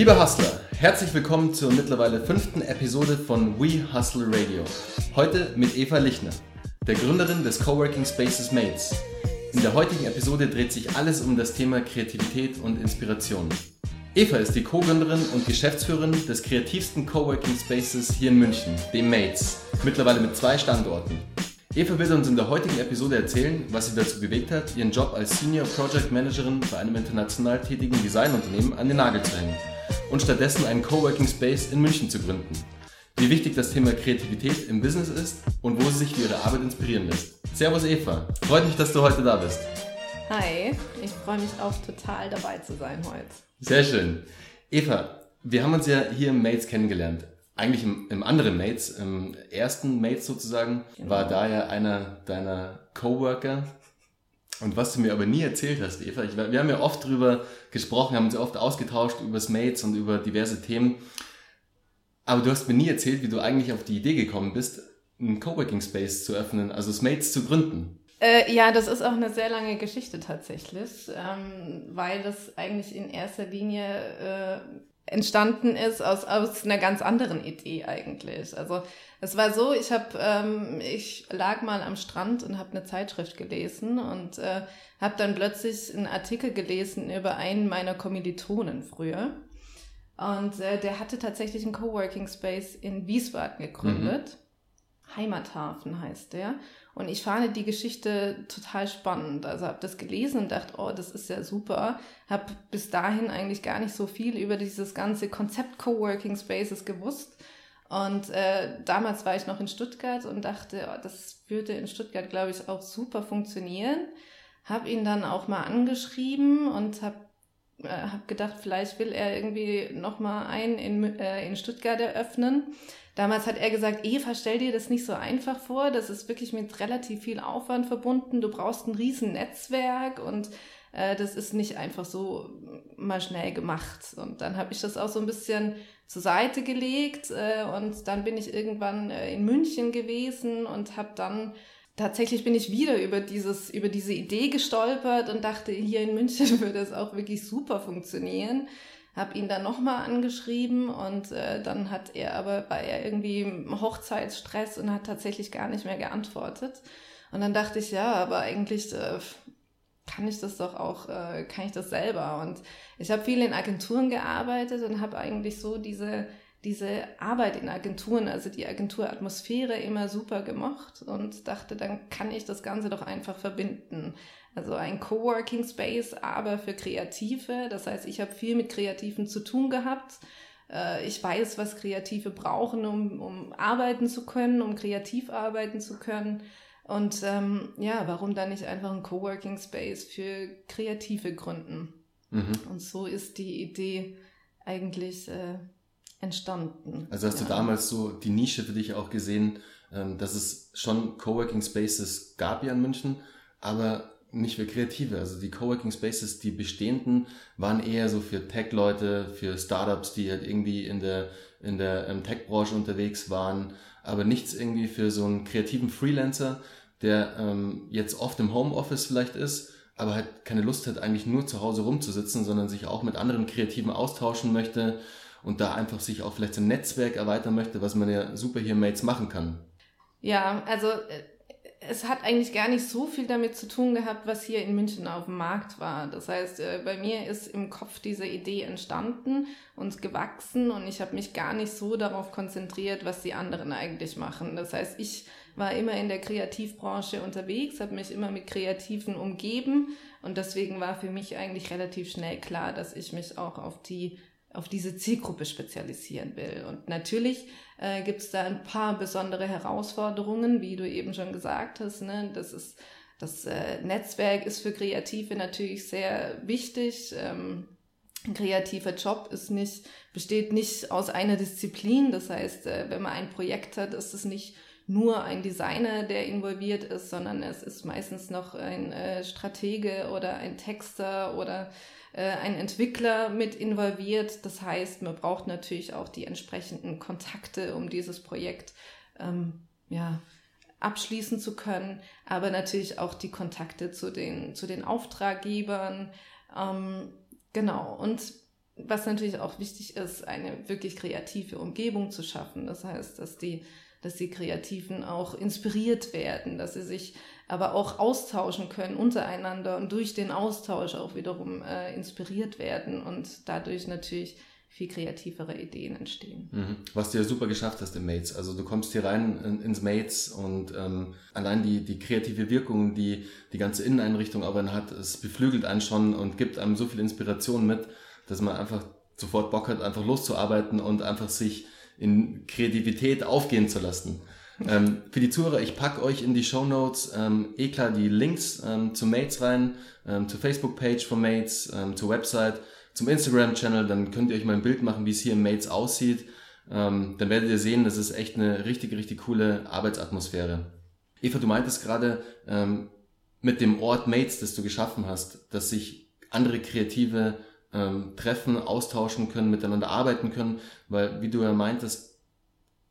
Liebe Hustler, herzlich willkommen zur mittlerweile fünften Episode von We Hustle Radio. Heute mit Eva Lichner, der Gründerin des Coworking Spaces Mates. In der heutigen Episode dreht sich alles um das Thema Kreativität und Inspiration. Eva ist die Co-Gründerin und Geschäftsführerin des kreativsten Coworking Spaces hier in München, dem Mates, mittlerweile mit zwei Standorten. Eva wird uns in der heutigen Episode erzählen, was sie dazu bewegt hat, ihren Job als Senior Project Managerin bei einem international tätigen Designunternehmen an den Nagel zu hängen und stattdessen einen Coworking Space in München zu gründen. Wie wichtig das Thema Kreativität im Business ist und wo sie sich für ihre Arbeit inspirieren lässt. Servus Eva, freut mich, dass du heute da bist. Hi, ich freue mich auch total dabei zu sein heute. Sehr schön. Eva, wir haben uns ja hier im Mates kennengelernt. Eigentlich im, im anderen Mates, im ersten Mates sozusagen, genau. war da ja einer deiner Coworker, und was du mir aber nie erzählt hast, Eva, ich, wir haben ja oft drüber gesprochen, haben uns oft ausgetauscht über Mates und über diverse Themen. Aber du hast mir nie erzählt, wie du eigentlich auf die Idee gekommen bist, einen Coworking Space zu öffnen, also Mates zu gründen. Äh, ja, das ist auch eine sehr lange Geschichte tatsächlich, ähm, weil das eigentlich in erster Linie äh, entstanden ist aus, aus einer ganz anderen Idee eigentlich. Also es war so, ich habe, ähm, ich lag mal am Strand und habe eine Zeitschrift gelesen und äh, habe dann plötzlich einen Artikel gelesen über einen meiner Kommilitonen früher. Und äh, der hatte tatsächlich einen Coworking Space in Wiesbaden gegründet. Mhm. Heimathafen heißt der. Und ich fand die Geschichte total spannend. Also habe das gelesen und dachte, oh, das ist ja super. Habe bis dahin eigentlich gar nicht so viel über dieses ganze Konzept Coworking Spaces gewusst. Und äh, damals war ich noch in Stuttgart und dachte, oh, das würde in Stuttgart, glaube ich, auch super funktionieren. Habe ihn dann auch mal angeschrieben und habe äh, hab gedacht, vielleicht will er irgendwie noch mal einen in, äh, in Stuttgart eröffnen. Damals hat er gesagt, Eva, stell dir das nicht so einfach vor. Das ist wirklich mit relativ viel Aufwand verbunden. Du brauchst ein riesen Netzwerk und äh, das ist nicht einfach so mal schnell gemacht. Und dann habe ich das auch so ein bisschen zur Seite gelegt äh, und dann bin ich irgendwann äh, in München gewesen und habe dann tatsächlich bin ich wieder über dieses über diese Idee gestolpert und dachte, hier in München würde es auch wirklich super funktionieren habe ihn dann nochmal angeschrieben und äh, dann hat er aber bei er irgendwie Hochzeitsstress und hat tatsächlich gar nicht mehr geantwortet. Und dann dachte ich, ja, aber eigentlich äh, kann ich das doch auch, äh, kann ich das selber. Und ich habe viel in Agenturen gearbeitet und habe eigentlich so diese diese Arbeit in Agenturen, also die Agenturatmosphäre immer super gemocht und dachte, dann kann ich das Ganze doch einfach verbinden. Also ein Coworking Space, aber für Kreative. Das heißt, ich habe viel mit Kreativen zu tun gehabt. Äh, ich weiß, was Kreative brauchen, um, um arbeiten zu können, um kreativ arbeiten zu können. Und ähm, ja, warum dann nicht einfach ein Coworking Space für Kreative gründen? Mhm. Und so ist die Idee eigentlich äh, entstanden. Also hast ja. du damals so die Nische für dich auch gesehen, ähm, dass es schon Coworking Spaces gab hier in München, aber nicht für Kreative. Also die Coworking Spaces, die bestehenden, waren eher so für Tech-Leute, für Startups, die halt irgendwie in der, in der ähm, Tech-Branche unterwegs waren, aber nichts irgendwie für so einen kreativen Freelancer, der ähm, jetzt oft im Homeoffice vielleicht ist, aber halt keine Lust hat, eigentlich nur zu Hause rumzusitzen, sondern sich auch mit anderen Kreativen austauschen möchte und da einfach sich auch vielleicht sein Netzwerk erweitern möchte, was man ja super hier Mates machen kann. Ja, also äh, es hat eigentlich gar nicht so viel damit zu tun gehabt, was hier in München auf dem Markt war. Das heißt, äh, bei mir ist im Kopf diese Idee entstanden und gewachsen und ich habe mich gar nicht so darauf konzentriert, was die anderen eigentlich machen. Das heißt, ich war immer in der Kreativbranche unterwegs, habe mich immer mit Kreativen umgeben und deswegen war für mich eigentlich relativ schnell klar, dass ich mich auch auf die auf diese Zielgruppe spezialisieren will. Und natürlich äh, gibt es da ein paar besondere Herausforderungen, wie du eben schon gesagt hast. Ne? Das ist das äh, Netzwerk ist für Kreative natürlich sehr wichtig. Ähm, ein kreativer Job ist nicht, besteht nicht aus einer Disziplin. Das heißt, äh, wenn man ein Projekt hat, ist es nicht nur ein Designer, der involviert ist, sondern es ist meistens noch ein äh, Stratege oder ein Texter oder äh, ein Entwickler mit involviert. Das heißt, man braucht natürlich auch die entsprechenden Kontakte, um dieses Projekt ähm, ja, abschließen zu können, aber natürlich auch die Kontakte zu den, zu den Auftraggebern. Ähm, genau. Und was natürlich auch wichtig ist, eine wirklich kreative Umgebung zu schaffen. Das heißt, dass die, dass die Kreativen auch inspiriert werden, dass sie sich aber auch austauschen können untereinander und durch den Austausch auch wiederum äh, inspiriert werden und dadurch natürlich viel kreativere Ideen entstehen. Mhm. Was du ja super geschafft hast im Mates. Also du kommst hier rein in, ins Mates und ähm, allein die, die kreative Wirkung, die die ganze Inneneinrichtung aber hat, es beflügelt einen schon und gibt einem so viel Inspiration mit, dass man einfach sofort Bock hat, einfach loszuarbeiten und einfach sich in Kreativität aufgehen zu lassen. Ähm, für die Zuhörer, ich packe euch in die Show Notes ähm, eh klar die Links ähm, zu Mates rein, ähm, zur Facebook-Page von Mates, ähm, zur Website zum Instagram-Channel, dann könnt ihr euch mal ein Bild machen, wie es hier im Mates aussieht. Ähm, dann werdet ihr sehen, das ist echt eine richtig, richtig coole Arbeitsatmosphäre. Eva, du meintest gerade ähm, mit dem Ort Mates, das du geschaffen hast, dass sich andere Kreative ähm, treffen, austauschen können, miteinander arbeiten können, weil, wie du ja meintest,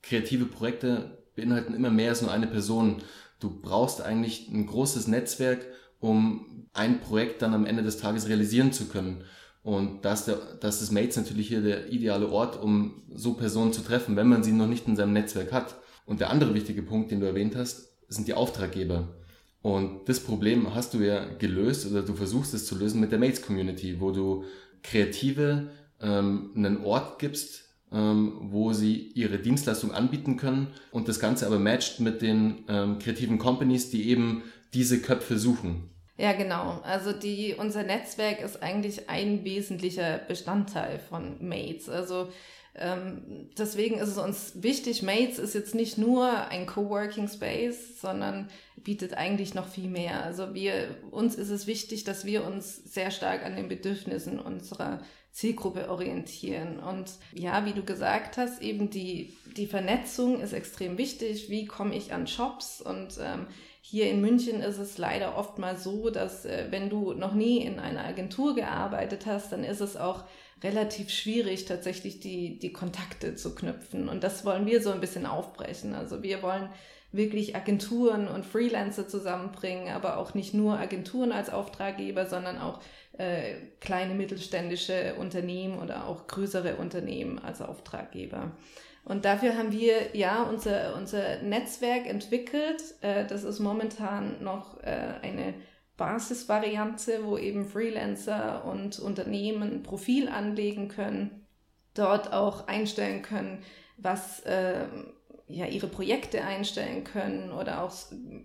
kreative Projekte beinhalten immer mehr als nur eine Person. Du brauchst eigentlich ein großes Netzwerk, um ein Projekt dann am Ende des Tages realisieren zu können. Und da ist, der, das ist Mates natürlich hier der ideale Ort, um so Personen zu treffen, wenn man sie noch nicht in seinem Netzwerk hat. Und der andere wichtige Punkt, den du erwähnt hast, sind die Auftraggeber. Und das Problem hast du ja gelöst oder du versuchst es zu lösen mit der Mates Community, wo du Kreative ähm, einen Ort gibst, ähm, wo sie ihre Dienstleistung anbieten können und das Ganze aber matcht mit den ähm, kreativen Companies, die eben diese Köpfe suchen. Ja, genau. Also die, unser Netzwerk ist eigentlich ein wesentlicher Bestandteil von Mates. Also ähm, deswegen ist es uns wichtig, Mates ist jetzt nicht nur ein Coworking Space, sondern bietet eigentlich noch viel mehr. Also wir, uns ist es wichtig, dass wir uns sehr stark an den Bedürfnissen unserer Zielgruppe orientieren. Und ja, wie du gesagt hast, eben die, die Vernetzung ist extrem wichtig. Wie komme ich an Shops und ähm, hier in München ist es leider oft mal so, dass äh, wenn du noch nie in einer Agentur gearbeitet hast, dann ist es auch relativ schwierig, tatsächlich die, die Kontakte zu knüpfen. Und das wollen wir so ein bisschen aufbrechen. Also wir wollen wirklich Agenturen und Freelancer zusammenbringen, aber auch nicht nur Agenturen als Auftraggeber, sondern auch äh, kleine mittelständische Unternehmen oder auch größere Unternehmen als Auftraggeber. Und dafür haben wir ja unser, unser Netzwerk entwickelt. Äh, das ist momentan noch äh, eine Basisvariante, wo eben Freelancer und Unternehmen Profil anlegen können, dort auch einstellen können, was äh, ja ihre Projekte einstellen können oder auch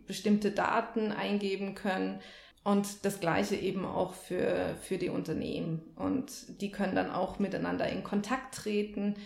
bestimmte Daten eingeben können. Und das gleiche eben auch für, für die Unternehmen. Und die können dann auch miteinander in Kontakt treten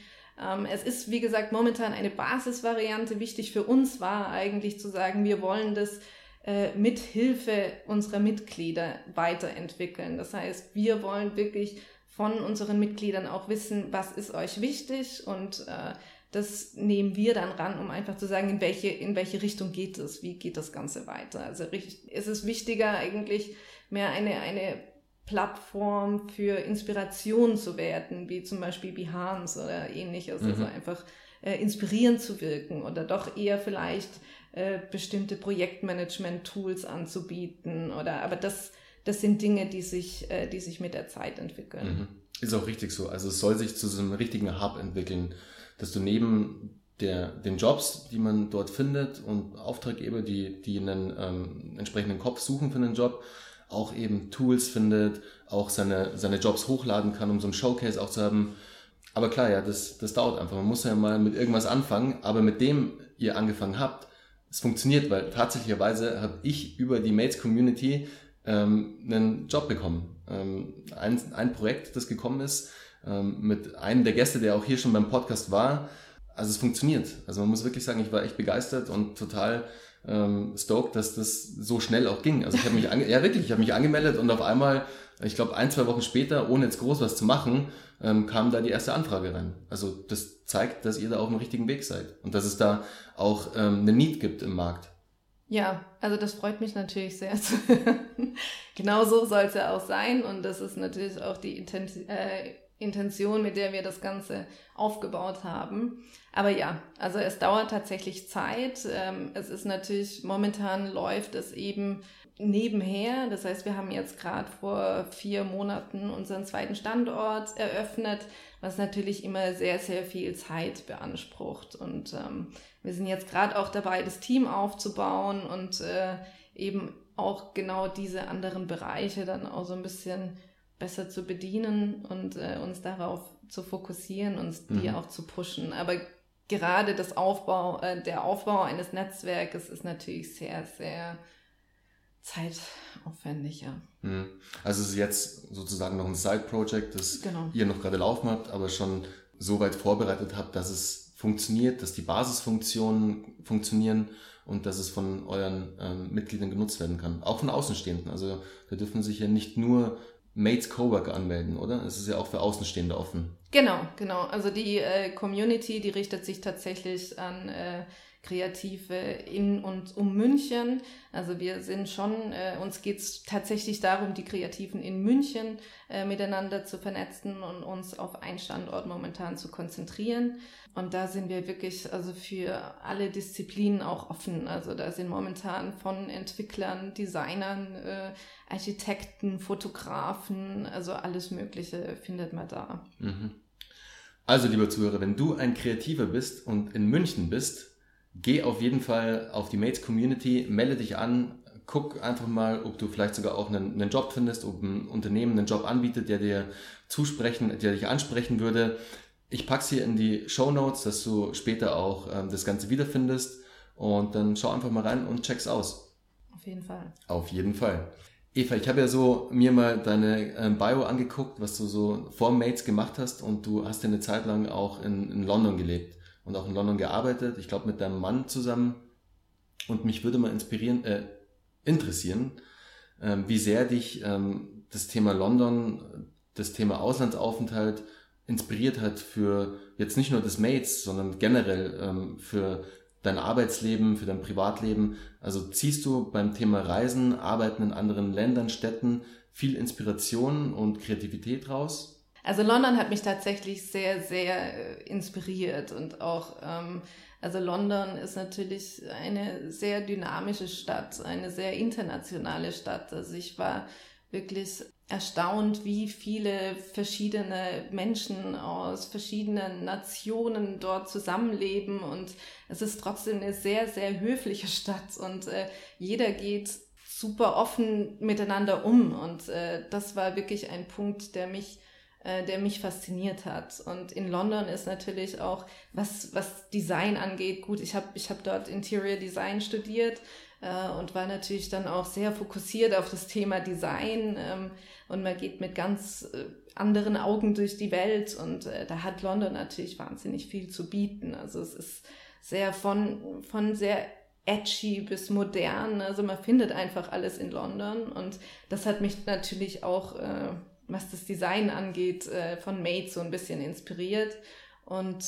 ähm, es ist, wie gesagt, momentan eine Basisvariante. Wichtig für uns war eigentlich zu sagen, wir wollen das äh, mit Hilfe unserer Mitglieder weiterentwickeln. Das heißt, wir wollen wirklich von unseren Mitgliedern auch wissen, was ist euch wichtig und äh, das nehmen wir dann ran, um einfach zu sagen, in welche, in welche Richtung geht es, wie geht das Ganze weiter. Also ist es wichtiger eigentlich mehr eine, eine Plattform für Inspiration zu werden, wie zum Beispiel Behance oder ähnliches. Also mhm. Also einfach äh, inspirierend zu wirken oder doch eher vielleicht äh, bestimmte Projektmanagement-Tools anzubieten oder aber das, das sind Dinge, die sich, äh, die sich mit der Zeit entwickeln. Mhm. Ist auch richtig so. Also es soll sich zu so einem richtigen Hub entwickeln, dass du neben der, den Jobs, die man dort findet und Auftraggeber, die, die einen ähm, entsprechenden Kopf suchen für einen Job, auch eben Tools findet, auch seine, seine Jobs hochladen kann, um so ein Showcase auch zu haben. Aber klar, ja, das, das dauert einfach. Man muss ja mal mit irgendwas anfangen, aber mit dem ihr angefangen habt, es funktioniert, weil tatsächlicherweise habe ich über die Mates Community ähm, einen Job bekommen. Ähm, ein, ein Projekt, das gekommen ist, ähm, mit einem der Gäste, der auch hier schon beim Podcast war. Also es funktioniert. Also man muss wirklich sagen, ich war echt begeistert und total ähm, stoked, dass das so schnell auch ging. Also ich habe mich, ja wirklich, ich habe mich angemeldet und auf einmal, ich glaube ein, zwei Wochen später, ohne jetzt groß was zu machen, ähm, kam da die erste Anfrage rein. Also das zeigt, dass ihr da auf dem richtigen Weg seid und dass es da auch ähm, eine Need gibt im Markt. Ja, also das freut mich natürlich sehr. genau so soll es ja auch sein und das ist natürlich auch die Intention. Äh, Intention, mit der wir das Ganze aufgebaut haben. Aber ja, also es dauert tatsächlich Zeit. Ähm, es ist natürlich, momentan läuft es eben nebenher. Das heißt, wir haben jetzt gerade vor vier Monaten unseren zweiten Standort eröffnet, was natürlich immer sehr, sehr viel Zeit beansprucht. Und ähm, wir sind jetzt gerade auch dabei, das Team aufzubauen und äh, eben auch genau diese anderen Bereiche dann auch so ein bisschen besser zu bedienen und äh, uns darauf zu fokussieren, uns die mhm. auch zu pushen. Aber gerade das Aufbau, äh, der Aufbau eines Netzwerkes ist natürlich sehr, sehr zeitaufwendig, ja. Mhm. Also es ist jetzt sozusagen noch ein Side-Project, das genau. ihr noch gerade laufen habt, aber schon so weit vorbereitet habt, dass es funktioniert, dass die Basisfunktionen funktionieren und dass es von euren ähm, Mitgliedern genutzt werden kann. Auch von Außenstehenden. Also da dürfen sich ja nicht nur Mates Coworker anmelden, oder? Es ist ja auch für Außenstehende offen. Genau, genau. Also die äh, Community, die richtet sich tatsächlich an äh, Kreative in und um München. Also wir sind schon, äh, uns geht es tatsächlich darum, die Kreativen in München äh, miteinander zu vernetzen und uns auf einen Standort momentan zu konzentrieren. Und da sind wir wirklich also für alle Disziplinen auch offen. Also da sind momentan von Entwicklern, Designern, äh, Architekten, Fotografen, also alles Mögliche findet man da. Mhm. Also, lieber Zuhörer, wenn du ein Kreativer bist und in München bist, geh auf jeden Fall auf die Mates Community, melde dich an, guck einfach mal, ob du vielleicht sogar auch einen, einen Job findest, ob ein Unternehmen einen Job anbietet, der dir zusprechen, der dich ansprechen würde. Ich pack's hier in die Show Notes, dass du später auch ähm, das Ganze wiederfindest und dann schau einfach mal rein und check's aus. Auf jeden Fall. Auf jeden Fall. Eva, ich habe ja so mir mal deine ähm, Bio angeguckt, was du so vor Mates gemacht hast und du hast ja eine Zeit lang auch in, in London gelebt und auch in London gearbeitet, ich glaube mit deinem Mann zusammen. Und mich würde mal inspirieren, äh, interessieren, äh, wie sehr dich ähm, das Thema London, das Thema Auslandsaufenthalt inspiriert hat für jetzt nicht nur das Mates, sondern generell ähm, für dein Arbeitsleben, für dein Privatleben. Also ziehst du beim Thema Reisen, Arbeiten in anderen Ländern, Städten viel Inspiration und Kreativität raus? Also London hat mich tatsächlich sehr, sehr äh, inspiriert und auch, ähm, also London ist natürlich eine sehr dynamische Stadt, eine sehr internationale Stadt. Also ich war wirklich erstaunt, wie viele verschiedene Menschen aus verschiedenen Nationen dort zusammenleben. Und es ist trotzdem eine sehr, sehr höfliche Stadt. Und äh, jeder geht super offen miteinander um. Und äh, das war wirklich ein Punkt, der mich äh, der mich fasziniert hat. Und in London ist natürlich auch, was, was Design angeht, gut, ich habe ich hab dort Interior Design studiert äh, und war natürlich dann auch sehr fokussiert auf das Thema Design. Ähm, und man geht mit ganz äh, anderen Augen durch die Welt und äh, da hat London natürlich wahnsinnig viel zu bieten. Also es ist sehr von, von sehr edgy bis modern. Also man findet einfach alles in London und das hat mich natürlich auch äh, was das Design angeht, äh, von Made so ein bisschen inspiriert. Und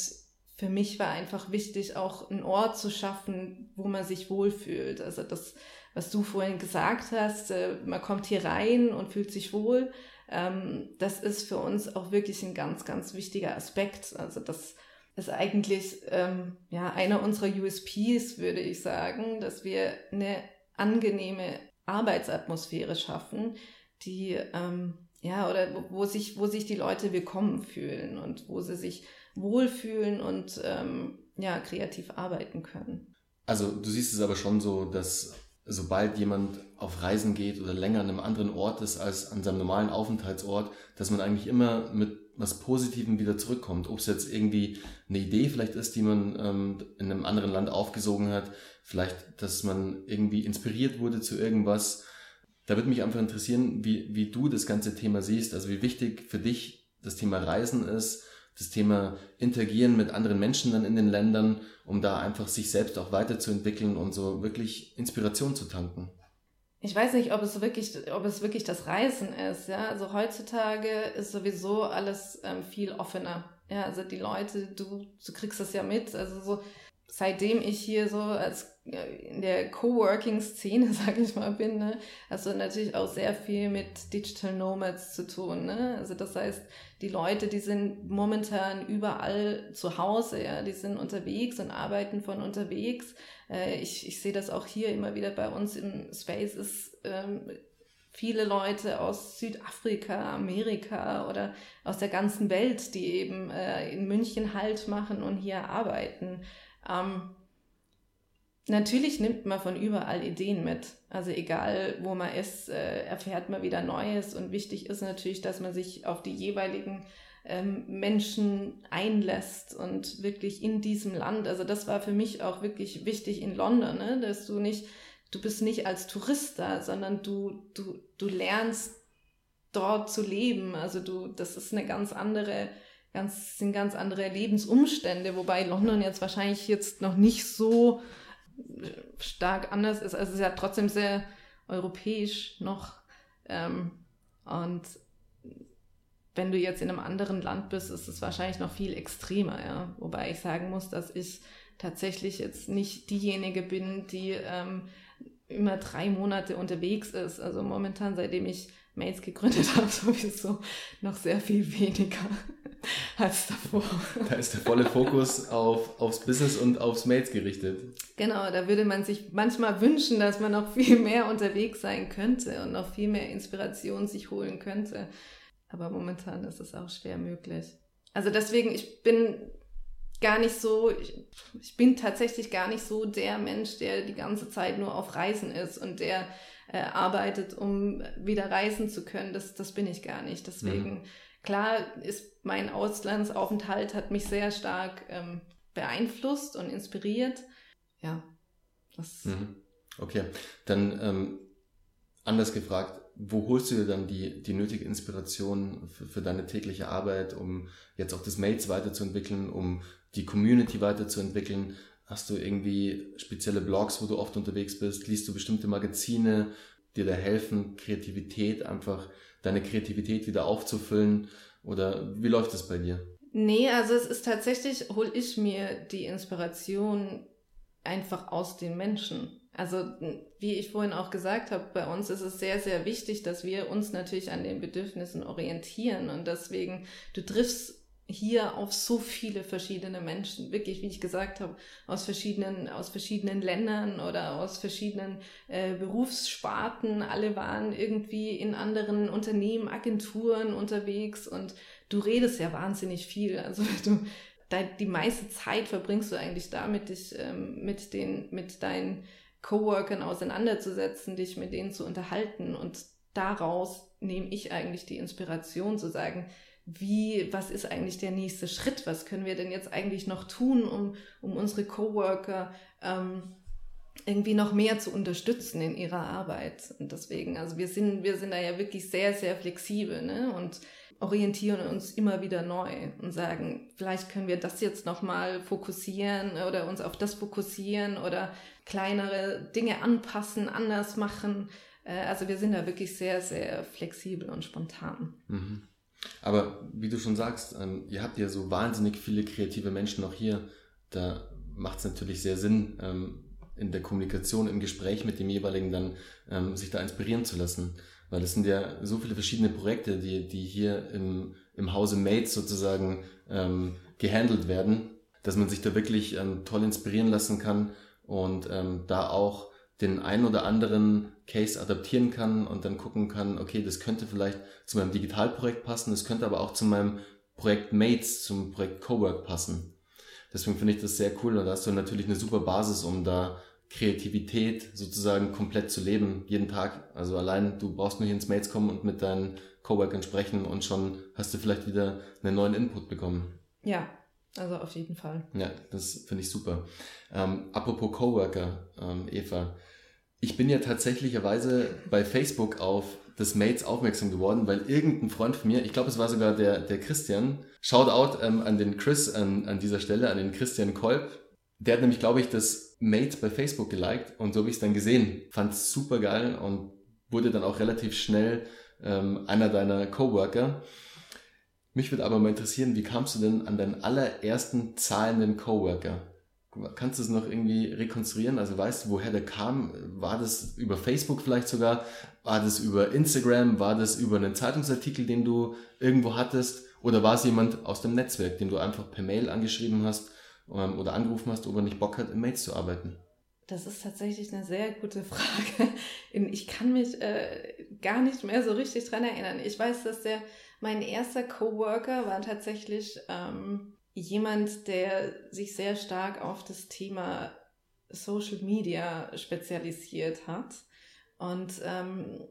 für mich war einfach wichtig, auch einen Ort zu schaffen, wo man sich wohlfühlt. Also das, was du vorhin gesagt hast, äh, man kommt hier rein und fühlt sich wohl. Ähm, das ist für uns auch wirklich ein ganz, ganz wichtiger Aspekt. Also das ist eigentlich ähm, ja einer unserer USPs, würde ich sagen, dass wir eine angenehme Arbeitsatmosphäre schaffen, die ähm, ja, oder wo sich, wo sich die Leute willkommen fühlen und wo sie sich wohlfühlen und ähm, ja, kreativ arbeiten können. Also du siehst es aber schon so, dass sobald jemand auf Reisen geht oder länger an einem anderen Ort ist als an seinem normalen Aufenthaltsort, dass man eigentlich immer mit was Positivem wieder zurückkommt. Ob es jetzt irgendwie eine Idee vielleicht ist, die man ähm, in einem anderen Land aufgesogen hat, vielleicht, dass man irgendwie inspiriert wurde zu irgendwas da würde mich einfach interessieren, wie, wie du das ganze Thema siehst, also wie wichtig für dich das Thema Reisen ist, das Thema Interagieren mit anderen Menschen dann in den Ländern, um da einfach sich selbst auch weiterzuentwickeln und so wirklich Inspiration zu tanken. Ich weiß nicht, ob es wirklich, ob es wirklich das Reisen ist. Ja, also heutzutage ist sowieso alles ähm, viel offener. Ja, also die Leute, du, du kriegst das ja mit. Also so seitdem ich hier so als in der Coworking-Szene, sag ich mal, bin, ne, hast du natürlich auch sehr viel mit Digital Nomads zu tun. Ne? Also das heißt, die Leute, die sind momentan überall zu Hause, ja, die sind unterwegs und arbeiten von unterwegs. Äh, ich, ich sehe das auch hier immer wieder bei uns im Space, ist ähm, viele Leute aus Südafrika, Amerika oder aus der ganzen Welt, die eben äh, in München Halt machen und hier arbeiten. Ähm, natürlich nimmt man von überall Ideen mit. Also egal, wo man ist, äh, erfährt man wieder Neues. Und wichtig ist natürlich, dass man sich auf die jeweiligen ähm, Menschen einlässt und wirklich in diesem Land. Also das war für mich auch wirklich wichtig in London, ne? dass du nicht, du bist nicht als Tourist da, sondern du, du, du lernst dort zu leben. Also du, das ist eine ganz andere ganz, sind ganz andere Lebensumstände, wobei London jetzt wahrscheinlich jetzt noch nicht so stark anders ist. Also es ist ja trotzdem sehr europäisch noch. Ähm, und wenn du jetzt in einem anderen Land bist, ist es wahrscheinlich noch viel extremer, ja. Wobei ich sagen muss, dass ich tatsächlich jetzt nicht diejenige bin, die ähm, immer drei Monate unterwegs ist. Also momentan, seitdem ich Mails gegründet habe, sowieso noch sehr viel weniger als davor. Da ist der volle Fokus auf, aufs Business und aufs Mails gerichtet. Genau, da würde man sich manchmal wünschen, dass man noch viel mehr unterwegs sein könnte und noch viel mehr Inspiration sich holen könnte. Aber momentan ist es auch schwer möglich. Also deswegen, ich bin gar nicht so, ich, ich bin tatsächlich gar nicht so der Mensch, der die ganze Zeit nur auf Reisen ist und der äh, arbeitet, um wieder reisen zu können. Das, das bin ich gar nicht. Deswegen, mhm. Klar ist mein Auslandsaufenthalt hat mich sehr stark ähm, beeinflusst und inspiriert. Ja, das. Mhm. Okay, dann ähm, anders gefragt, wo holst du dir dann die, die nötige Inspiration für, für deine tägliche Arbeit, um jetzt auch das Mails weiterzuentwickeln, um die Community weiterzuentwickeln? Hast du irgendwie spezielle Blogs, wo du oft unterwegs bist? Liest du bestimmte Magazine, die dir helfen, Kreativität einfach, deine Kreativität wieder aufzufüllen? Oder wie läuft das bei dir? Nee, also es ist tatsächlich, hole ich mir die Inspiration einfach aus den Menschen. Also wie ich vorhin auch gesagt habe, bei uns ist es sehr, sehr wichtig, dass wir uns natürlich an den Bedürfnissen orientieren und deswegen, du triffst hier auf so viele verschiedene Menschen, wirklich, wie ich gesagt habe, aus verschiedenen, aus verschiedenen Ländern oder aus verschiedenen äh, Berufssparten. Alle waren irgendwie in anderen Unternehmen, Agenturen unterwegs und du redest ja wahnsinnig viel. Also du, die meiste Zeit verbringst du eigentlich damit, dich ähm, mit den, mit deinen Coworkern auseinanderzusetzen, dich mit denen zu unterhalten und daraus nehme ich eigentlich die Inspiration zu sagen, wie, was ist eigentlich der nächste Schritt? Was können wir denn jetzt eigentlich noch tun, um, um unsere Coworker ähm, irgendwie noch mehr zu unterstützen in ihrer Arbeit? Und deswegen, also wir sind, wir sind da ja wirklich sehr, sehr flexibel, ne? Und orientieren uns immer wieder neu und sagen, vielleicht können wir das jetzt nochmal fokussieren oder uns auf das fokussieren oder kleinere Dinge anpassen, anders machen. Äh, also wir sind da wirklich sehr, sehr flexibel und spontan. Mhm. Aber wie du schon sagst, ähm, ihr habt ja so wahnsinnig viele kreative Menschen noch hier. Da macht es natürlich sehr Sinn, ähm, in der Kommunikation, im Gespräch mit dem jeweiligen dann ähm, sich da inspirieren zu lassen. Weil es sind ja so viele verschiedene Projekte, die, die hier im, im Hause Mates sozusagen ähm, gehandelt werden, dass man sich da wirklich ähm, toll inspirieren lassen kann und ähm, da auch den einen oder anderen Case adaptieren kann und dann gucken kann, okay, das könnte vielleicht zu meinem Digitalprojekt passen, das könnte aber auch zu meinem Projekt Mates, zum Projekt Cowork passen. Deswegen finde ich das sehr cool und da hast du natürlich eine super Basis, um da Kreativität sozusagen komplett zu leben, jeden Tag. Also allein, du brauchst nur hier ins Mates kommen und mit deinen Coworkern sprechen und schon hast du vielleicht wieder einen neuen Input bekommen. Ja, also auf jeden Fall. Ja, das finde ich super. Ähm, apropos Coworker, ähm, Eva, ich bin ja tatsächlicherweise bei Facebook auf das Mates aufmerksam geworden, weil irgendein Freund von mir, ich glaube, es war sogar der, der Christian, Shoutout ähm, an den Chris an, an dieser Stelle, an den Christian Kolb. Der hat nämlich, glaube ich, das Mates bei Facebook geliked und so habe ich es dann gesehen. Fand es super geil und wurde dann auch relativ schnell ähm, einer deiner Coworker. Mich würde aber mal interessieren, wie kamst du denn an deinen allerersten zahlenden Coworker? Kannst du es noch irgendwie rekonstruieren? Also weißt du, woher der kam? War das über Facebook vielleicht sogar? War das über Instagram? War das über einen Zeitungsartikel, den du irgendwo hattest? Oder war es jemand aus dem Netzwerk, den du einfach per Mail angeschrieben hast ähm, oder angerufen hast, ob er nicht Bock hat, im Mails zu arbeiten? Das ist tatsächlich eine sehr gute Frage. Ich kann mich äh, gar nicht mehr so richtig dran erinnern. Ich weiß, dass der mein erster Coworker war tatsächlich ähm, jemand, der sich sehr stark auf das Thema Social Media spezialisiert hat. Und ähm,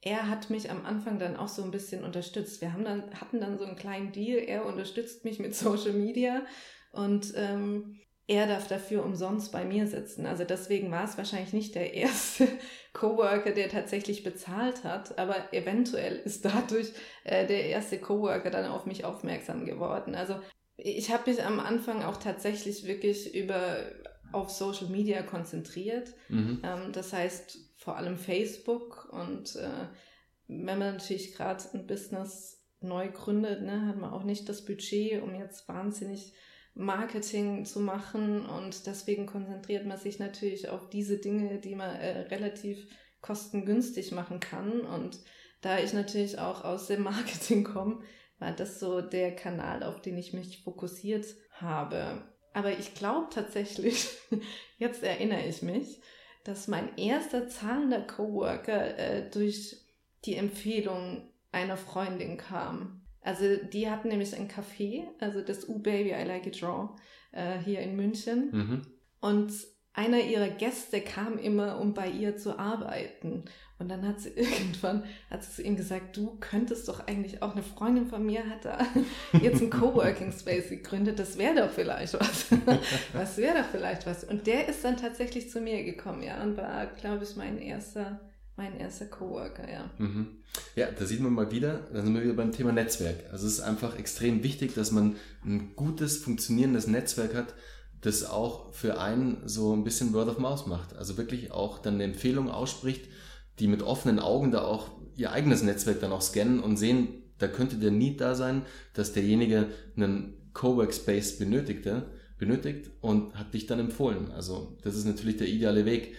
er hat mich am Anfang dann auch so ein bisschen unterstützt. Wir haben dann, hatten dann so einen kleinen Deal. Er unterstützt mich mit Social Media und ähm, er darf dafür umsonst bei mir sitzen. Also deswegen war es wahrscheinlich nicht der erste Coworker, der tatsächlich bezahlt hat, aber eventuell ist dadurch äh, der erste Coworker dann auf mich aufmerksam geworden. Also ich habe mich am Anfang auch tatsächlich wirklich über auf Social Media konzentriert. Mhm. Ähm, das heißt vor allem Facebook und äh, wenn man natürlich gerade ein Business neu gründet, ne, hat man auch nicht das Budget, um jetzt wahnsinnig Marketing zu machen und deswegen konzentriert man sich natürlich auf diese Dinge, die man äh, relativ kostengünstig machen kann und da ich natürlich auch aus dem Marketing komme, war das so der Kanal, auf den ich mich fokussiert habe. Aber ich glaube tatsächlich, jetzt erinnere ich mich, dass mein erster zahlender Coworker äh, durch die Empfehlung einer Freundin kam. Also die hatten nämlich ein Café, also das U-Baby I Like It Raw, äh, hier in München. Mhm. Und einer ihrer Gäste kam immer, um bei ihr zu arbeiten. Und dann hat sie irgendwann, hat sie zu ihm gesagt, du könntest doch eigentlich auch, eine Freundin von mir hat da jetzt ein Coworking Space gegründet, das wäre doch vielleicht was. was wäre doch vielleicht was. Und der ist dann tatsächlich zu mir gekommen, ja, und war, glaube ich, mein erster mein erster Coworker, ja. Mhm. Ja, da sieht man mal wieder, da sind wir wieder beim Thema Netzwerk. Also es ist einfach extrem wichtig, dass man ein gutes, funktionierendes Netzwerk hat, das auch für einen so ein bisschen Word of Mouth macht. Also wirklich auch dann eine Empfehlung ausspricht, die mit offenen Augen da auch ihr eigenes Netzwerk dann auch scannen und sehen, da könnte der Need da sein, dass derjenige einen Cowork Space benötigte, benötigt und hat dich dann empfohlen. Also das ist natürlich der ideale Weg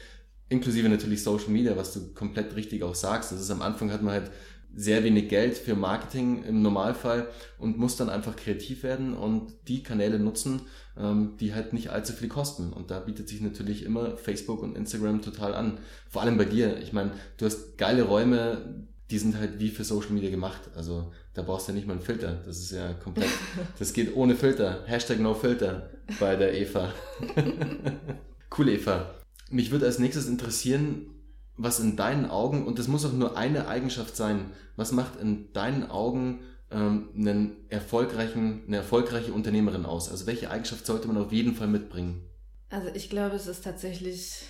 inklusive natürlich Social Media, was du komplett richtig auch sagst. Das ist am Anfang hat man halt sehr wenig Geld für Marketing im Normalfall und muss dann einfach kreativ werden und die Kanäle nutzen, ähm, die halt nicht allzu viel kosten. Und da bietet sich natürlich immer Facebook und Instagram total an. Vor allem bei dir. Ich meine, du hast geile Räume, die sind halt wie für Social Media gemacht. Also da brauchst du ja nicht mal einen Filter. Das ist ja komplett, das geht ohne Filter. Hashtag no filter bei der Eva. cool, Eva. Mich würde als nächstes interessieren, was in deinen Augen, und das muss auch nur eine Eigenschaft sein, was macht in deinen Augen ähm, einen erfolgreichen, eine erfolgreiche Unternehmerin aus? Also welche Eigenschaft sollte man auf jeden Fall mitbringen? Also ich glaube, es ist tatsächlich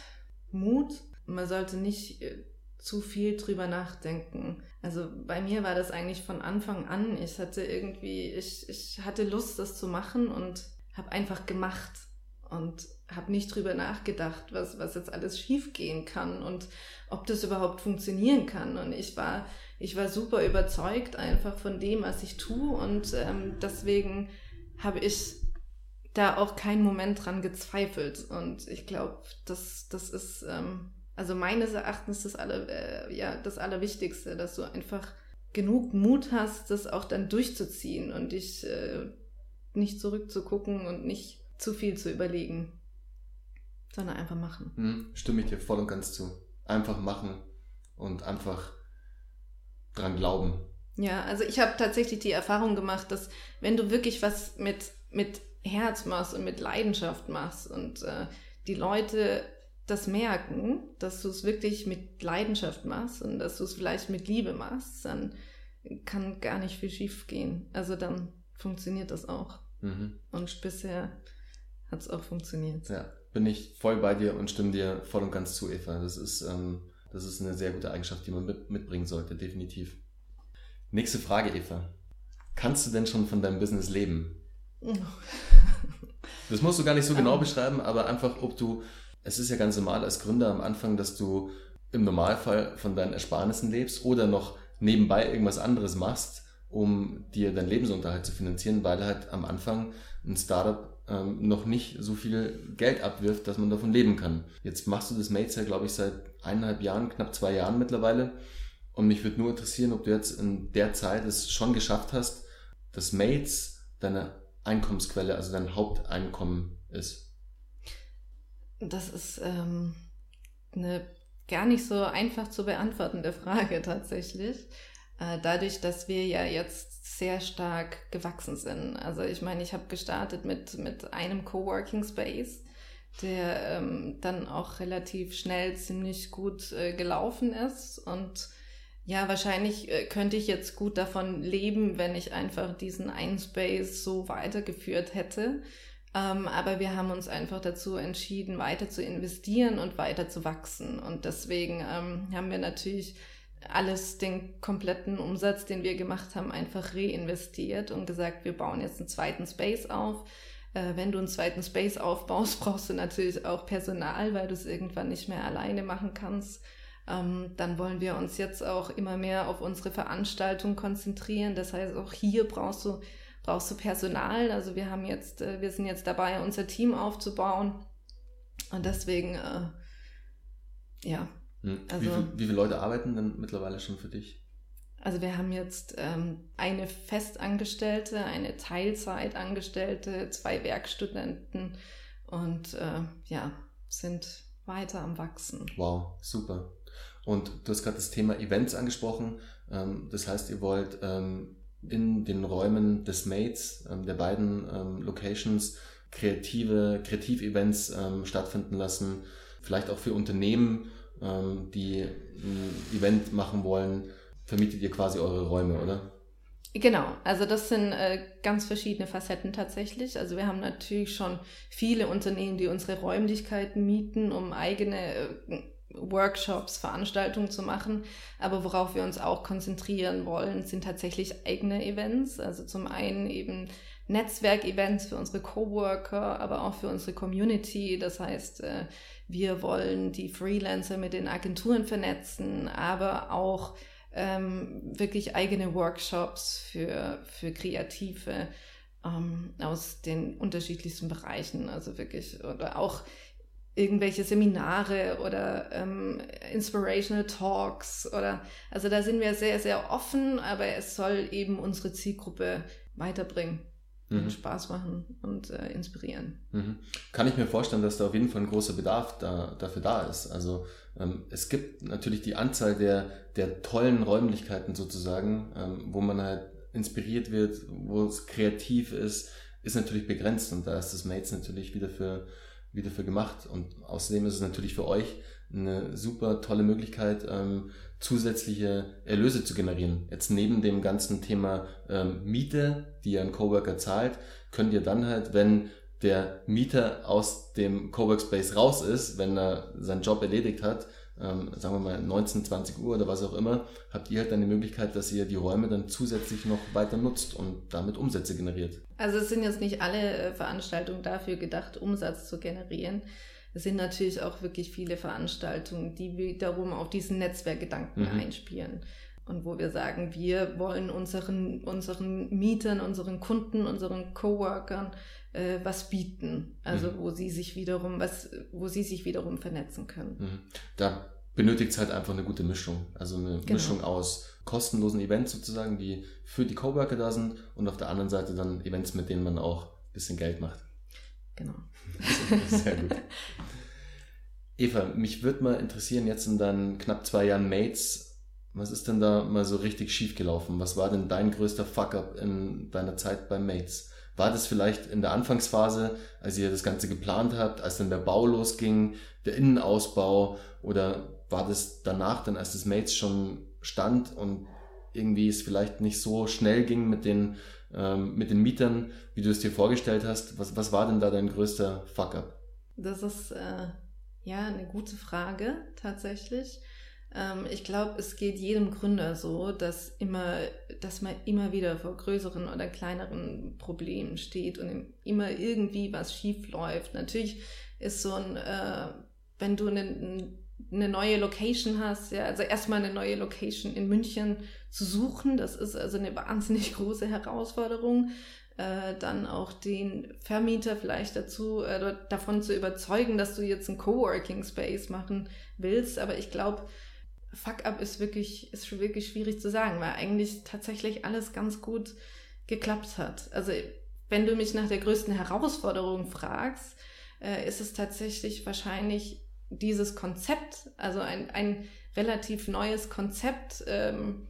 Mut. Man sollte nicht äh, zu viel drüber nachdenken. Also bei mir war das eigentlich von Anfang an. Ich hatte irgendwie, ich, ich hatte Lust, das zu machen und habe einfach gemacht. Und habe nicht drüber nachgedacht, was, was jetzt alles schiefgehen kann und ob das überhaupt funktionieren kann. Und ich war, ich war super überzeugt einfach von dem, was ich tue. Und ähm, deswegen habe ich da auch keinen Moment dran gezweifelt. Und ich glaube, das, das ist, ähm, also meines Erachtens das, aller, äh, ja, das Allerwichtigste, dass du einfach genug Mut hast, das auch dann durchzuziehen und dich äh, nicht zurückzugucken und nicht zu viel zu überlegen sondern einfach machen. Hm, stimme ich dir voll und ganz zu. Einfach machen und einfach dran glauben. Ja, also ich habe tatsächlich die Erfahrung gemacht, dass wenn du wirklich was mit, mit Herz machst und mit Leidenschaft machst und äh, die Leute das merken, dass du es wirklich mit Leidenschaft machst und dass du es vielleicht mit Liebe machst, dann kann gar nicht viel schief gehen. Also dann funktioniert das auch. Mhm. Und bisher hat es auch funktioniert. Ja bin ich voll bei dir und stimme dir voll und ganz zu, Eva. Das ist, ähm, das ist eine sehr gute Eigenschaft, die man mit, mitbringen sollte, definitiv. Nächste Frage, Eva. Kannst du denn schon von deinem Business leben? das musst du gar nicht so genau beschreiben, aber einfach, ob du, es ist ja ganz normal als Gründer am Anfang, dass du im Normalfall von deinen Ersparnissen lebst oder noch nebenbei irgendwas anderes machst, um dir deinen Lebensunterhalt zu finanzieren, weil halt am Anfang ein Startup ähm, noch nicht so viel Geld abwirft, dass man davon leben kann. Jetzt machst du das Mates ja, glaube ich, seit eineinhalb Jahren, knapp zwei Jahren mittlerweile. Und mich würde nur interessieren, ob du jetzt in der Zeit es schon geschafft hast, dass Mates deine Einkommensquelle, also dein Haupteinkommen ist. Das ist ähm, eine gar nicht so einfach zu beantwortende Frage tatsächlich. Äh, dadurch, dass wir ja jetzt sehr stark gewachsen sind. Also ich meine, ich habe gestartet mit, mit einem Coworking Space, der ähm, dann auch relativ schnell ziemlich gut äh, gelaufen ist. Und ja, wahrscheinlich äh, könnte ich jetzt gut davon leben, wenn ich einfach diesen einen Space so weitergeführt hätte. Ähm, aber wir haben uns einfach dazu entschieden, weiter zu investieren und weiter zu wachsen. Und deswegen ähm, haben wir natürlich alles, den kompletten Umsatz, den wir gemacht haben, einfach reinvestiert und gesagt, wir bauen jetzt einen zweiten Space auf. Äh, wenn du einen zweiten Space aufbaust, brauchst du natürlich auch Personal, weil du es irgendwann nicht mehr alleine machen kannst. Ähm, dann wollen wir uns jetzt auch immer mehr auf unsere Veranstaltung konzentrieren. Das heißt, auch hier brauchst du, brauchst du Personal. Also wir haben jetzt, äh, wir sind jetzt dabei, unser Team aufzubauen. Und deswegen, äh, ja, hm. Also, wie, viel, wie, viele Leute arbeiten denn mittlerweile schon für dich? Also wir haben jetzt ähm, eine Festangestellte, eine Teilzeitangestellte, zwei Werkstudenten und äh, ja, sind weiter am Wachsen. Wow, super. Und du hast gerade das Thema Events angesprochen. Ähm, das heißt, ihr wollt ähm, in den Räumen des Mates, ähm, der beiden ähm, Locations, kreative, Kreativ-Events ähm, stattfinden lassen. Vielleicht auch für Unternehmen, ähm, die ein Event machen wollen, vermietet ihr quasi eure Räume, oder? Genau, also das sind äh, ganz verschiedene Facetten tatsächlich. Also wir haben natürlich schon viele Unternehmen, die unsere Räumlichkeiten mieten, um eigene äh, Workshops, Veranstaltungen zu machen. Aber worauf wir uns auch konzentrieren wollen, sind tatsächlich eigene Events. Also zum einen eben Netzwerkevents für unsere Coworker, aber auch für unsere Community. Das heißt, äh, wir wollen die Freelancer mit den Agenturen vernetzen, aber auch ähm, wirklich eigene Workshops für, für Kreative ähm, aus den unterschiedlichsten Bereichen. Also wirklich, oder auch irgendwelche Seminare oder ähm, Inspirational Talks oder also da sind wir sehr, sehr offen, aber es soll eben unsere Zielgruppe weiterbringen mhm. Spaß machen und äh, inspirieren. Mhm. Kann ich mir vorstellen, dass da auf jeden Fall ein großer Bedarf da, dafür da ist. Also ähm, es gibt natürlich die Anzahl der, der tollen Räumlichkeiten sozusagen, ähm, wo man halt inspiriert wird, wo es kreativ ist, ist natürlich begrenzt und da ist das Mates natürlich wieder für, wieder für gemacht. Und außerdem ist es natürlich für euch eine super tolle Möglichkeit, ähm, zusätzliche Erlöse zu generieren. Jetzt neben dem ganzen Thema ähm, Miete, die ein Coworker zahlt, könnt ihr dann halt, wenn der Mieter aus dem Coworkspace raus ist, wenn er seinen Job erledigt hat, ähm, sagen wir mal 19, 20 Uhr oder was auch immer, habt ihr halt dann die Möglichkeit, dass ihr die Räume dann zusätzlich noch weiter nutzt und damit Umsätze generiert. Also es sind jetzt nicht alle äh, Veranstaltungen dafür gedacht, Umsatz zu generieren. Es sind natürlich auch wirklich viele Veranstaltungen, die wiederum auf diesen Netzwerkgedanken mhm. einspielen. Und wo wir sagen, wir wollen unseren, unseren Mietern, unseren Kunden, unseren Coworkern äh, was bieten. Also mhm. wo sie sich wiederum, was, wo sie sich wiederum vernetzen können. Mhm. Da benötigt es halt einfach eine gute Mischung. Also eine genau. Mischung aus kostenlosen Events sozusagen, die für die Coworker da sind und auf der anderen Seite dann Events, mit denen man auch ein bisschen Geld macht. Genau. Sehr gut. Eva, mich würde mal interessieren, jetzt in deinen knapp zwei Jahren Mates, was ist denn da mal so richtig schief gelaufen? Was war denn dein größter Fuck-up in deiner Zeit bei Mates? War das vielleicht in der Anfangsphase, als ihr das Ganze geplant habt, als dann der Bau losging, der Innenausbau, oder war das danach dann, als das Mates schon stand und irgendwie es vielleicht nicht so schnell ging mit den ähm, mit den Mietern, wie du es dir vorgestellt hast. Was, was war denn da dein größter Fuck-up? Das ist äh, ja eine gute Frage tatsächlich. Ähm, ich glaube, es geht jedem Gründer so, dass immer, dass man immer wieder vor größeren oder kleineren Problemen steht und immer irgendwie was schief läuft. Natürlich ist so ein, äh, wenn du einen, eine neue Location hast, ja, also erstmal eine neue Location in München zu suchen, das ist also eine wahnsinnig große Herausforderung. Äh, dann auch den Vermieter vielleicht dazu, äh, davon zu überzeugen, dass du jetzt einen Coworking Space machen willst. Aber ich glaube, Fuck up ist wirklich, ist wirklich schwierig zu sagen, weil eigentlich tatsächlich alles ganz gut geklappt hat. Also wenn du mich nach der größten Herausforderung fragst, äh, ist es tatsächlich wahrscheinlich dieses Konzept, also ein, ein relativ neues Konzept ähm,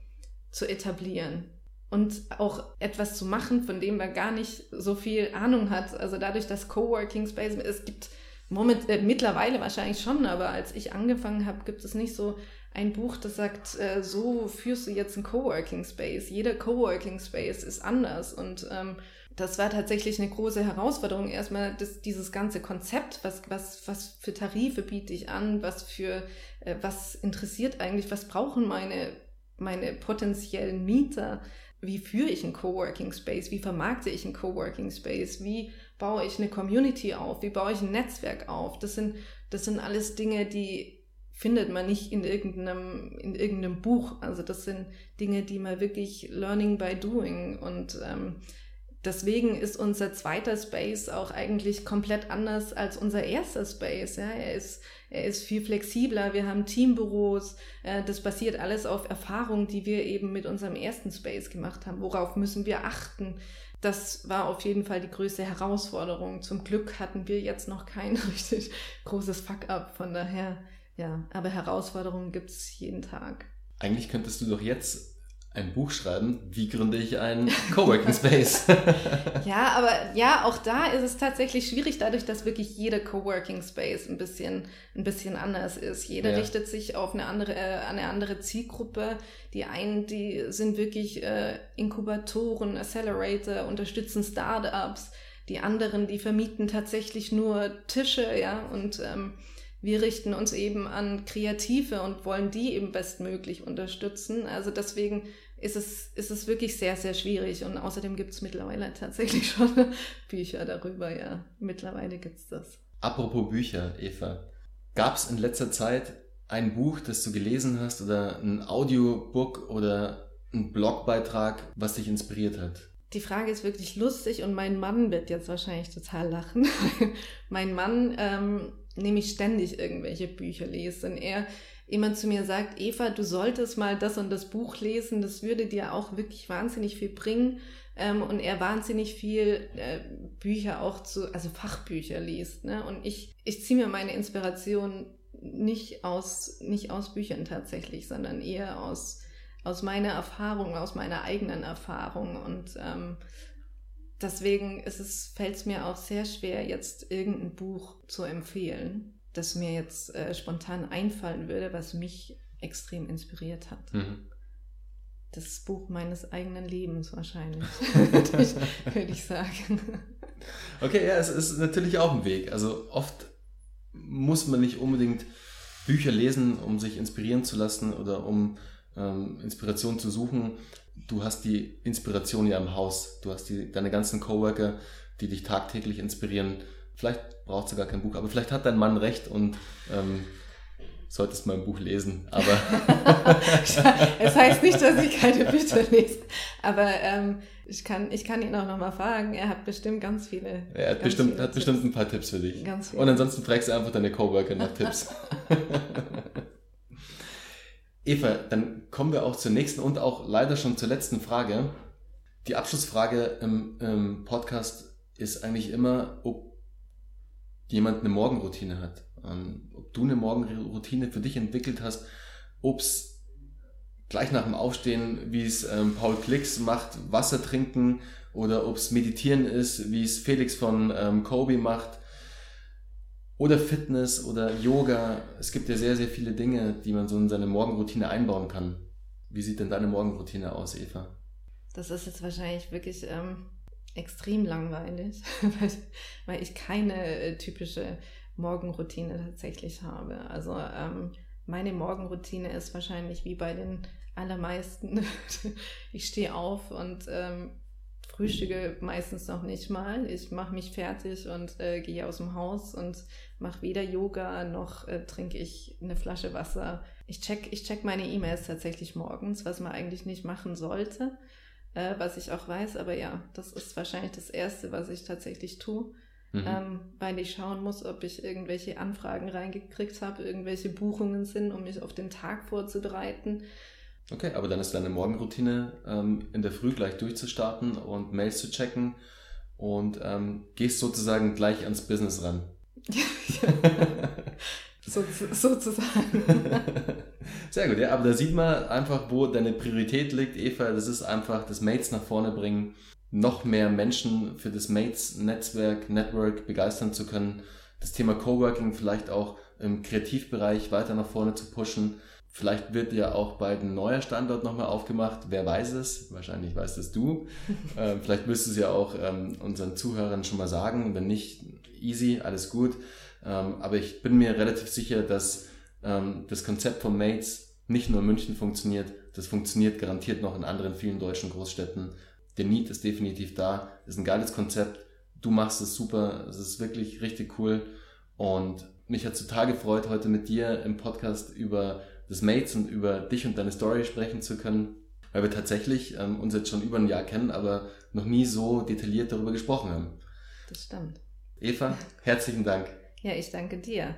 zu etablieren und auch etwas zu machen, von dem man gar nicht so viel Ahnung hat. Also dadurch, dass Coworking Space, es gibt moment, äh, mittlerweile wahrscheinlich schon, aber als ich angefangen habe, gibt es nicht so ein Buch, das sagt, äh, so führst du jetzt einen Coworking Space. Jeder Coworking Space ist anders und ähm, das war tatsächlich eine große Herausforderung. Erstmal das, dieses ganze Konzept, was, was, was für Tarife biete ich an, was für, äh, was interessiert eigentlich, was brauchen meine, meine potenziellen Mieter, wie führe ich einen Coworking Space, wie vermarkte ich einen Coworking Space, wie baue ich eine Community auf, wie baue ich ein Netzwerk auf. Das sind, das sind alles Dinge, die findet man nicht in irgendeinem, in irgendeinem Buch. Also das sind Dinge, die man wirklich learning by doing und ähm, deswegen ist unser zweiter Space auch eigentlich komplett anders als unser erster Space. Ja, er ist, er ist viel flexibler. Wir haben Teambüros. Äh, das basiert alles auf Erfahrungen, die wir eben mit unserem ersten Space gemacht haben. Worauf müssen wir achten? Das war auf jeden Fall die größte Herausforderung. Zum Glück hatten wir jetzt noch kein richtig großes Fuck-up. Von daher, ja, aber Herausforderungen gibt's jeden Tag. Eigentlich könntest du doch jetzt ein Buch schreiben, wie gründe ich einen Coworking Space? ja, aber ja, auch da ist es tatsächlich schwierig, dadurch, dass wirklich jeder Coworking Space ein bisschen, ein bisschen anders ist. Jeder ja. richtet sich auf eine andere, äh, eine andere Zielgruppe. Die einen, die sind wirklich äh, Inkubatoren, Accelerator, unterstützen Startups. Die anderen, die vermieten tatsächlich nur Tische, ja, und ähm, wir richten uns eben an Kreative und wollen die eben bestmöglich unterstützen. Also deswegen ist es, ist es wirklich sehr, sehr schwierig. Und außerdem gibt es mittlerweile tatsächlich schon Bücher darüber, ja. Mittlerweile gibt es das. Apropos Bücher, Eva. Gab es in letzter Zeit ein Buch, das du gelesen hast oder ein Audiobook oder ein Blogbeitrag, was dich inspiriert hat? Die Frage ist wirklich lustig und mein Mann wird jetzt wahrscheinlich total lachen. mein Mann ähm, nämlich ständig irgendwelche Bücher liest und er jemand zu mir sagt, Eva, du solltest mal das und das Buch lesen, das würde dir auch wirklich wahnsinnig viel bringen. Ähm, und er wahnsinnig viel äh, Bücher auch zu, also Fachbücher liest. Ne? Und ich, ich ziehe mir meine Inspiration nicht aus, nicht aus Büchern tatsächlich, sondern eher aus, aus meiner Erfahrung, aus meiner eigenen Erfahrung. Und ähm, deswegen fällt es mir auch sehr schwer, jetzt irgendein Buch zu empfehlen das mir jetzt äh, spontan einfallen würde, was mich extrem inspiriert hat. Mhm. Das Buch meines eigenen Lebens wahrscheinlich, würde, ich, sagen. Okay, ja, es ist natürlich auch ein Weg. Also oft muss man nicht unbedingt Bücher lesen, um sich inspirieren zu lassen oder um ähm, Inspiration zu suchen. Du hast die Inspiration ja im Haus. Du hast die, deine ganzen Coworker, die dich tagtäglich inspirieren. Vielleicht braucht gar kein Buch, aber vielleicht hat dein Mann recht und ähm, solltest mal ein Buch lesen. Aber es heißt nicht, dass ich keine Bücher lese, aber ähm, ich, kann, ich kann ihn auch nochmal fragen. Er hat bestimmt ganz viele. Er hat, bestimmt, hat bestimmt ein paar Tipps für dich. Ganz viele. Und ansonsten fragst du einfach deine Coworker nach Tipps. Eva, dann kommen wir auch zur nächsten und auch leider schon zur letzten Frage. Die Abschlussfrage im, im Podcast ist eigentlich immer, ob jemand eine Morgenroutine hat. Ähm, ob du eine Morgenroutine für dich entwickelt hast, ob es gleich nach dem Aufstehen, wie es ähm, Paul Klicks macht, Wasser trinken oder ob es Meditieren ist, wie es Felix von ähm, Kobe macht oder Fitness oder Yoga. Es gibt ja sehr, sehr viele Dinge, die man so in seine Morgenroutine einbauen kann. Wie sieht denn deine Morgenroutine aus, Eva? Das ist jetzt wahrscheinlich wirklich ähm, extrem langweilig, weil, ich keine äh, typische Morgenroutine tatsächlich habe. Also ähm, meine Morgenroutine ist wahrscheinlich wie bei den allermeisten. ich stehe auf und ähm, frühstücke meistens noch nicht mal. Ich mache mich fertig und äh, gehe aus dem Haus und mache weder Yoga noch äh, trinke ich eine Flasche Wasser. Ich check, ich check meine E-Mails tatsächlich morgens, was man eigentlich nicht machen sollte, äh, was ich auch weiß. Aber ja, das ist wahrscheinlich das Erste, was ich tatsächlich tue. Mhm. Ähm, weil ich schauen muss, ob ich irgendwelche Anfragen reingekriegt habe, irgendwelche Buchungen sind, um mich auf den Tag vorzubereiten. Okay, aber dann ist deine Morgenroutine ähm, in der Früh gleich durchzustarten und Mails zu checken und ähm, gehst sozusagen gleich ans Business ran. so, sozusagen. Sehr gut, ja, aber da sieht man einfach, wo deine Priorität liegt, Eva. Das ist einfach das Mates nach vorne bringen, noch mehr Menschen für das Mates-Netzwerk, Network begeistern zu können, das Thema Coworking vielleicht auch im Kreativbereich weiter nach vorne zu pushen Vielleicht wird ja auch bald ein neuer Standort nochmal aufgemacht. Wer weiß es? Wahrscheinlich weißt es du. ähm, vielleicht wirst du es ja auch ähm, unseren Zuhörern schon mal sagen. Wenn nicht, easy, alles gut. Ähm, aber ich bin mir relativ sicher, dass ähm, das Konzept von Mates nicht nur in München funktioniert. Das funktioniert garantiert noch in anderen vielen deutschen Großstädten. Der Need ist definitiv da. Ist ein geiles Konzept. Du machst es super. Es ist wirklich richtig cool. Und mich hat total gefreut, heute mit dir im Podcast über des Mates und über dich und deine Story sprechen zu können, weil wir tatsächlich ähm, uns jetzt schon über ein Jahr kennen, aber noch nie so detailliert darüber gesprochen haben. Das stimmt. Eva, herzlichen Dank. Ja, ich danke dir.